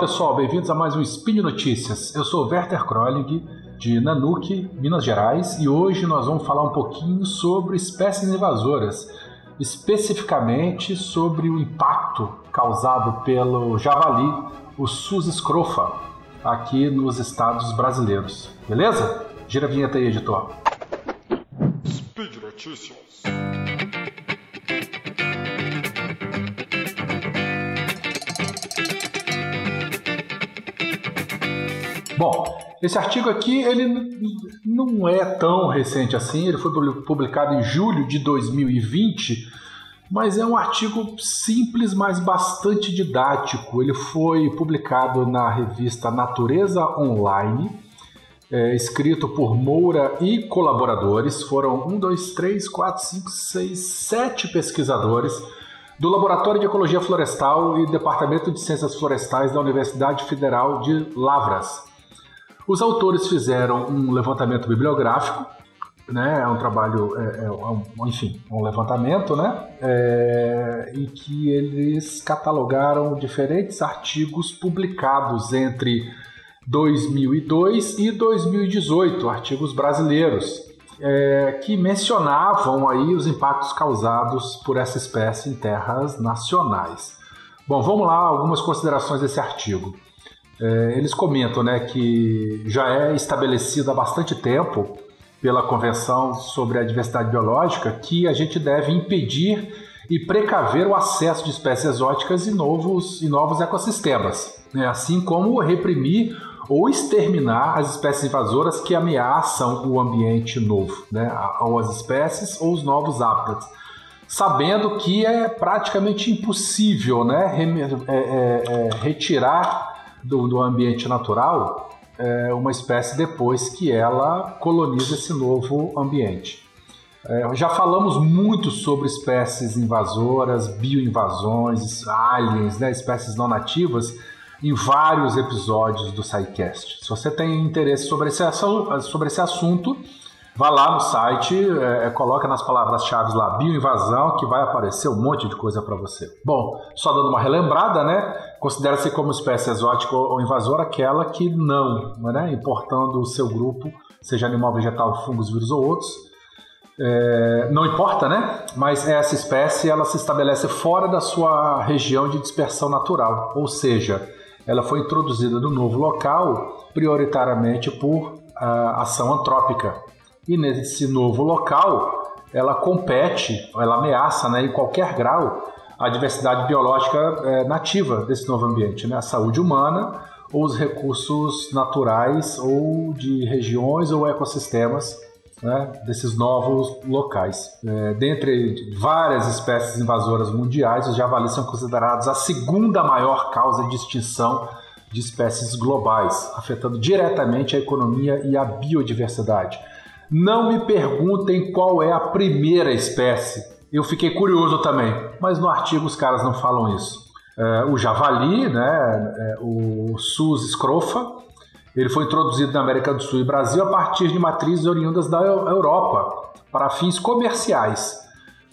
pessoal, bem-vindos a mais um Spin Notícias. Eu sou Werther Kroling, de Nanuque, Minas Gerais, e hoje nós vamos falar um pouquinho sobre espécies invasoras, especificamente sobre o impacto causado pelo javali, o Sus scrofa, aqui nos estados brasileiros. Beleza? Gira a vinheta aí, editor. Speed Notícias. Bom, esse artigo aqui ele não é tão recente assim, ele foi publicado em julho de 2020, mas é um artigo simples, mas bastante didático. Ele foi publicado na revista Natureza Online, é, escrito por Moura e colaboradores. Foram um, dois, três, quatro, cinco, seis, sete pesquisadores do Laboratório de Ecologia Florestal e Departamento de Ciências Florestais da Universidade Federal de Lavras. Os autores fizeram um levantamento bibliográfico, né? É um trabalho, é, é, um, enfim, um levantamento, né? É, em que eles catalogaram diferentes artigos publicados entre 2002 e 2018, artigos brasileiros, é, que mencionavam aí os impactos causados por essa espécie em terras nacionais. Bom, vamos lá, algumas considerações desse artigo. É, eles comentam né, que já é estabelecido há bastante tempo pela Convenção sobre a Diversidade Biológica que a gente deve impedir e precaver o acesso de espécies exóticas em novos, em novos ecossistemas, né, assim como reprimir ou exterminar as espécies invasoras que ameaçam o ambiente novo, né, ou as espécies ou os novos hábitats sabendo que é praticamente impossível né, é, é, é, retirar do, do ambiente natural é, uma espécie depois que ela coloniza esse novo ambiente. É, já falamos muito sobre espécies invasoras, bioinvasões, aliens, né, espécies não nativas, em vários episódios do SciCast. Se você tem interesse sobre esse, sobre esse assunto, Vá lá no site, é, é, coloca nas palavras-chave lá bioinvasão, que vai aparecer um monte de coisa para você. Bom, só dando uma relembrada, né? Considera-se como espécie exótica ou invasora aquela que não, né? importando o seu grupo, seja animal, vegetal, fungos, vírus ou outros. É, não importa, né? Mas essa espécie ela se estabelece fora da sua região de dispersão natural, ou seja, ela foi introduzida no novo local prioritariamente por uh, ação antrópica, e nesse novo local, ela compete, ela ameaça né, em qualquer grau a diversidade biológica é, nativa desse novo ambiente, né? a saúde humana ou os recursos naturais ou de regiões ou ecossistemas né, desses novos locais. É, dentre várias espécies invasoras mundiais, os javalis são considerados a segunda maior causa de extinção de espécies globais, afetando diretamente a economia e a biodiversidade. Não me perguntem qual é a primeira espécie. Eu fiquei curioso também, mas no artigo os caras não falam isso. É, o javali, né, é, o Sus scrofa, ele foi introduzido na América do Sul e Brasil a partir de matrizes oriundas da Europa para fins comerciais.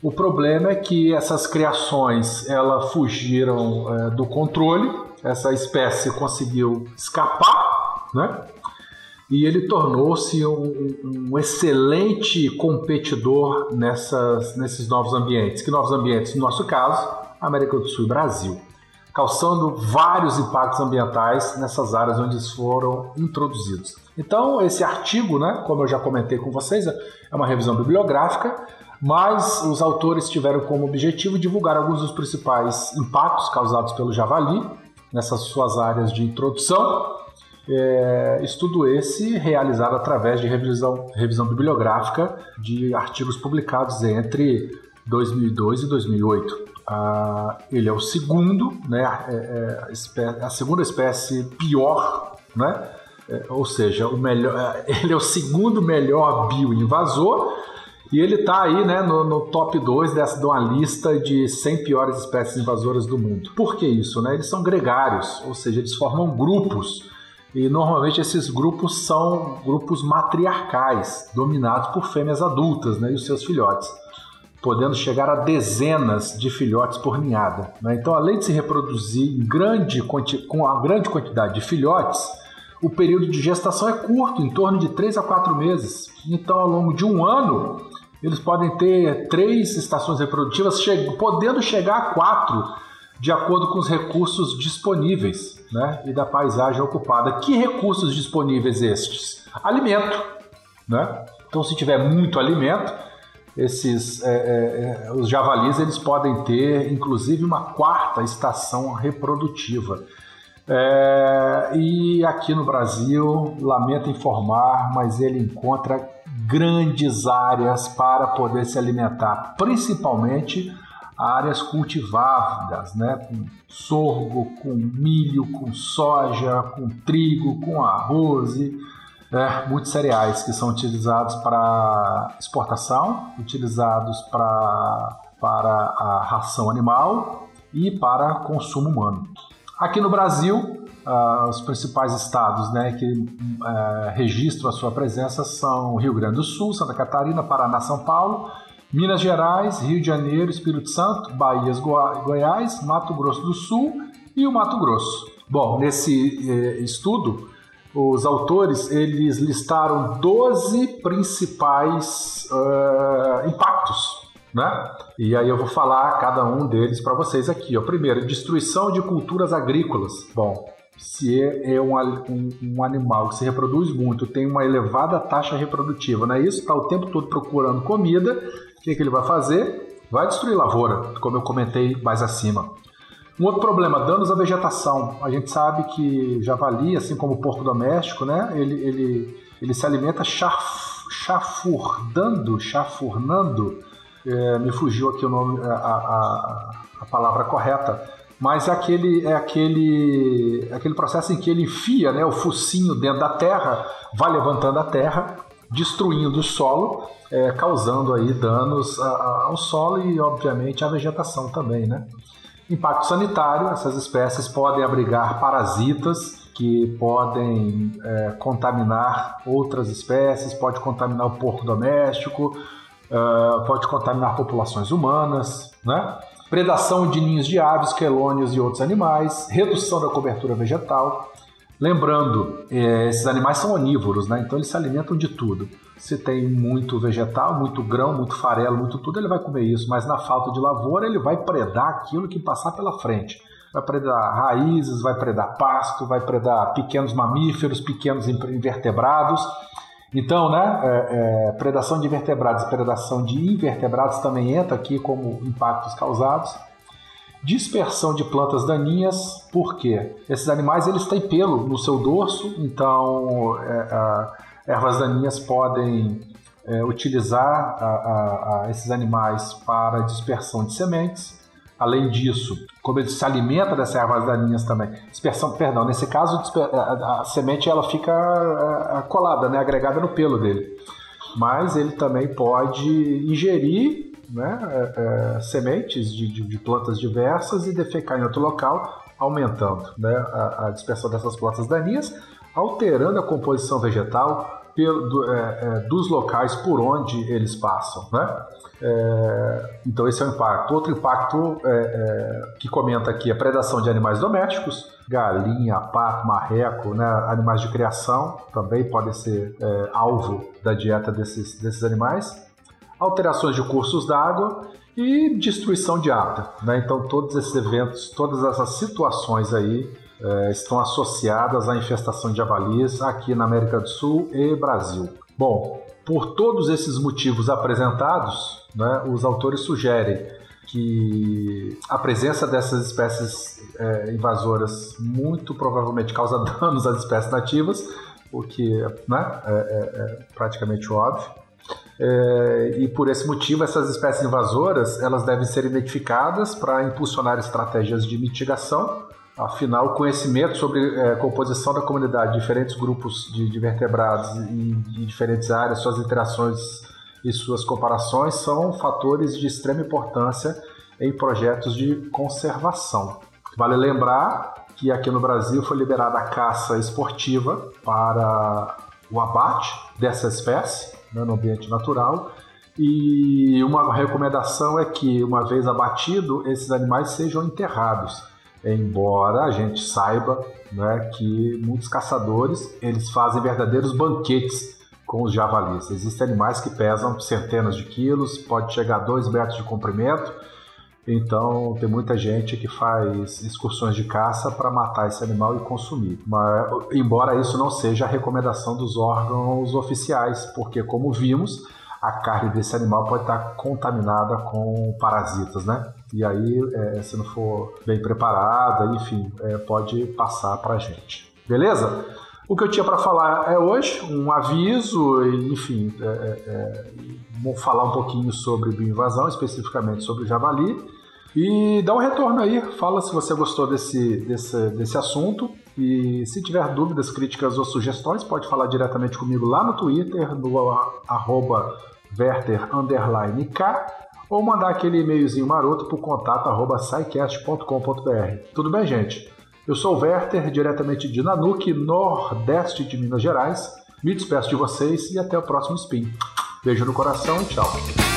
O problema é que essas criações elas fugiram é, do controle, essa espécie conseguiu escapar, né? E ele tornou-se um, um, excelente competidor nessas, nesses novos ambientes. Que novos ambientes? No nosso caso, América do Sul e Brasil, causando vários impactos ambientais nessas áreas onde eles foram introduzidos. Então, esse artigo, né, como eu já comentei com vocês, é uma revisão bibliográfica, mas os autores tiveram como objetivo divulgar alguns dos principais impactos causados pelo javali nessas suas áreas de introdução é, estudo esse realizado através de revisão, revisão bibliográfica de artigos publicados entre 2002 e 2008. Ah, ele é o segundo, né, é, é, a segunda espécie pior, né, é, ou seja, o melhor, é, ele é o segundo melhor bioinvasor e ele está aí né, no, no, top 2 dessa, de uma lista de 100 piores espécies invasoras do mundo. Por que isso? Né? Eles são gregários, ou seja, eles formam grupos e normalmente esses grupos são grupos matriarcais, dominados por fêmeas adultas né, e os seus filhotes. podendo chegar a dezenas de filhotes por ninhada. Né? Então, além de se reproduzir grande, com uma grande quantidade de filhotes, o período de gestação é curto, em torno de 3 a 4 meses. Então, ao longo de um ano, eles podem ter três estações reprodutivas, podendo chegar a quatro, de acordo com os recursos disponíveis né, e da paisagem ocupada. Que recursos disponíveis estes? Alimento. Né? Então, se tiver muito alimento, esses é, é, é, os javalis eles podem ter inclusive uma quarta estação reprodutiva. É, e aqui no Brasil, lamento informar, mas ele encontra grandes áreas para poder se alimentar, principalmente áreas cultivadas, né? com sorgo, com milho, com soja, com trigo, com arroz. E, é, muitos cereais que são utilizados para exportação, utilizados pra, para a ração animal e para consumo humano. Aqui no Brasil, uh, os principais estados né, que uh, registram a sua presença são Rio Grande do Sul, Santa Catarina, Paraná, São Paulo, Minas Gerais, Rio de Janeiro, Espírito Santo, Bahia, Goiás, Mato Grosso do Sul e o Mato Grosso. Bom, nesse eh, estudo, os autores eles listaram 12 principais uh, impactos, né? E aí eu vou falar cada um deles para vocês aqui. O primeiro, destruição de culturas agrícolas. Bom, se é, é um, um, um, animal que se reproduz muito, tem uma elevada taxa reprodutiva, não é isso? Está o tempo todo procurando comida, que, que ele vai fazer? Vai destruir lavoura, como eu comentei mais acima. Um outro problema, danos à vegetação. A gente sabe que javali, assim como o porco doméstico, né, ele, ele, ele se alimenta chaf, chafurdando, chafurnando, é, me fugiu aqui o nome, a, a, a palavra correta, mas é aquele, é aquele, é aquele processo em que ele enfia né, o focinho dentro da terra, vai levantando a terra, destruindo o solo, é, causando aí danos ao solo e, obviamente, à vegetação também, né? Impacto sanitário: essas espécies podem abrigar parasitas que podem é, contaminar outras espécies, pode contaminar o porco doméstico, uh, pode contaminar populações humanas, né? Predação de ninhos de aves, quelônios e outros animais, redução da cobertura vegetal, Lembrando, é, esses animais são onívoros, né? então eles se alimentam de tudo. Se tem muito vegetal, muito grão, muito farelo, muito tudo, ele vai comer isso, mas na falta de lavoura ele vai predar aquilo que passar pela frente. Vai predar raízes, vai predar pasto, vai predar pequenos mamíferos, pequenos invertebrados. Então, né, é, é, predação de invertebrados e predação de invertebrados também entra aqui como impactos causados. Dispersão de plantas daninhas, por quê? Esses animais eles têm pelo no seu dorso, então é, ervas daninhas podem é, utilizar a, a, esses animais para dispersão de sementes. Além disso, como ele se alimenta dessas ervas daninhas também, dispersão, perdão, nesse caso a, a semente ela fica é, colada, né, agregada no pelo dele. Mas ele também pode ingerir né, é, é, sementes de, de, de, plantas diversas e defecar em outro local, aumentando né, a, a, dispersão dessas plantas daninhas, alterando a composição vegetal pelo, do, é, é dos locais por onde eles passam. Né? É, então esse é o impacto. Outro impacto é, que comenta aqui é a predação de animais domésticos, galinha, pato, marreco, né, animais de criação também podem ser alvo da dieta desses, desses animais alterações de cursos d'água e destruição de água. Né? Então, todos esses eventos, todas essas situações aí é, estão associadas à infestação de javalis aqui na América do Sul e Brasil. Bom, por todos esses motivos apresentados, né, os autores sugerem que a presença dessas espécies é, invasoras muito provavelmente causa danos às espécies nativas, o que né, é, é, é praticamente óbvio. É, e por esse motivo, essas espécies invasoras elas devem ser identificadas para impulsionar estratégias de mitigação. Afinal, o conhecimento sobre é, composição da comunidade, diferentes grupos de, de vertebrados e diferentes áreas, suas interações e suas comparações são fatores de extrema importância em projetos de conservação. Vale lembrar que aqui no Brasil foi liberada a caça esportiva para o abate dessa espécie né, no ambiente natural E uma recomendação é que, uma vez abatido, esses animais sejam enterrados. Embora a gente saiba né, que muitos caçadores eles fazem verdadeiros banquetes com os javalis. Existem animais que pesam centenas de quilos, pode chegar a 2 metros de comprimento. Então tem muita gente que faz excursões de caça para matar esse animal e consumir. Mas, embora isso não seja a recomendação dos órgãos oficiais, porque como vimos, a carne desse animal pode estar contaminada com parasitas, né? E aí, é, se não for bem preparada, enfim, é, pode passar para a gente. Beleza? O que eu tinha para falar é hoje, um aviso, enfim, é, é, é, vou falar um pouquinho sobre bioinvasão, especificamente sobre javali. E dá um retorno aí, fala se você gostou desse, desse, desse assunto. E se tiver dúvidas, críticas ou sugestões, pode falar diretamente comigo lá no Twitter, no arroba Werther K, ou mandar aquele e-mailzinho maroto para o contato arroba Tudo bem, gente? Eu sou o Werther, diretamente de Nanuque, nordeste de Minas Gerais. Me despeço de vocês e até o próximo Spin. Beijo no coração e tchau.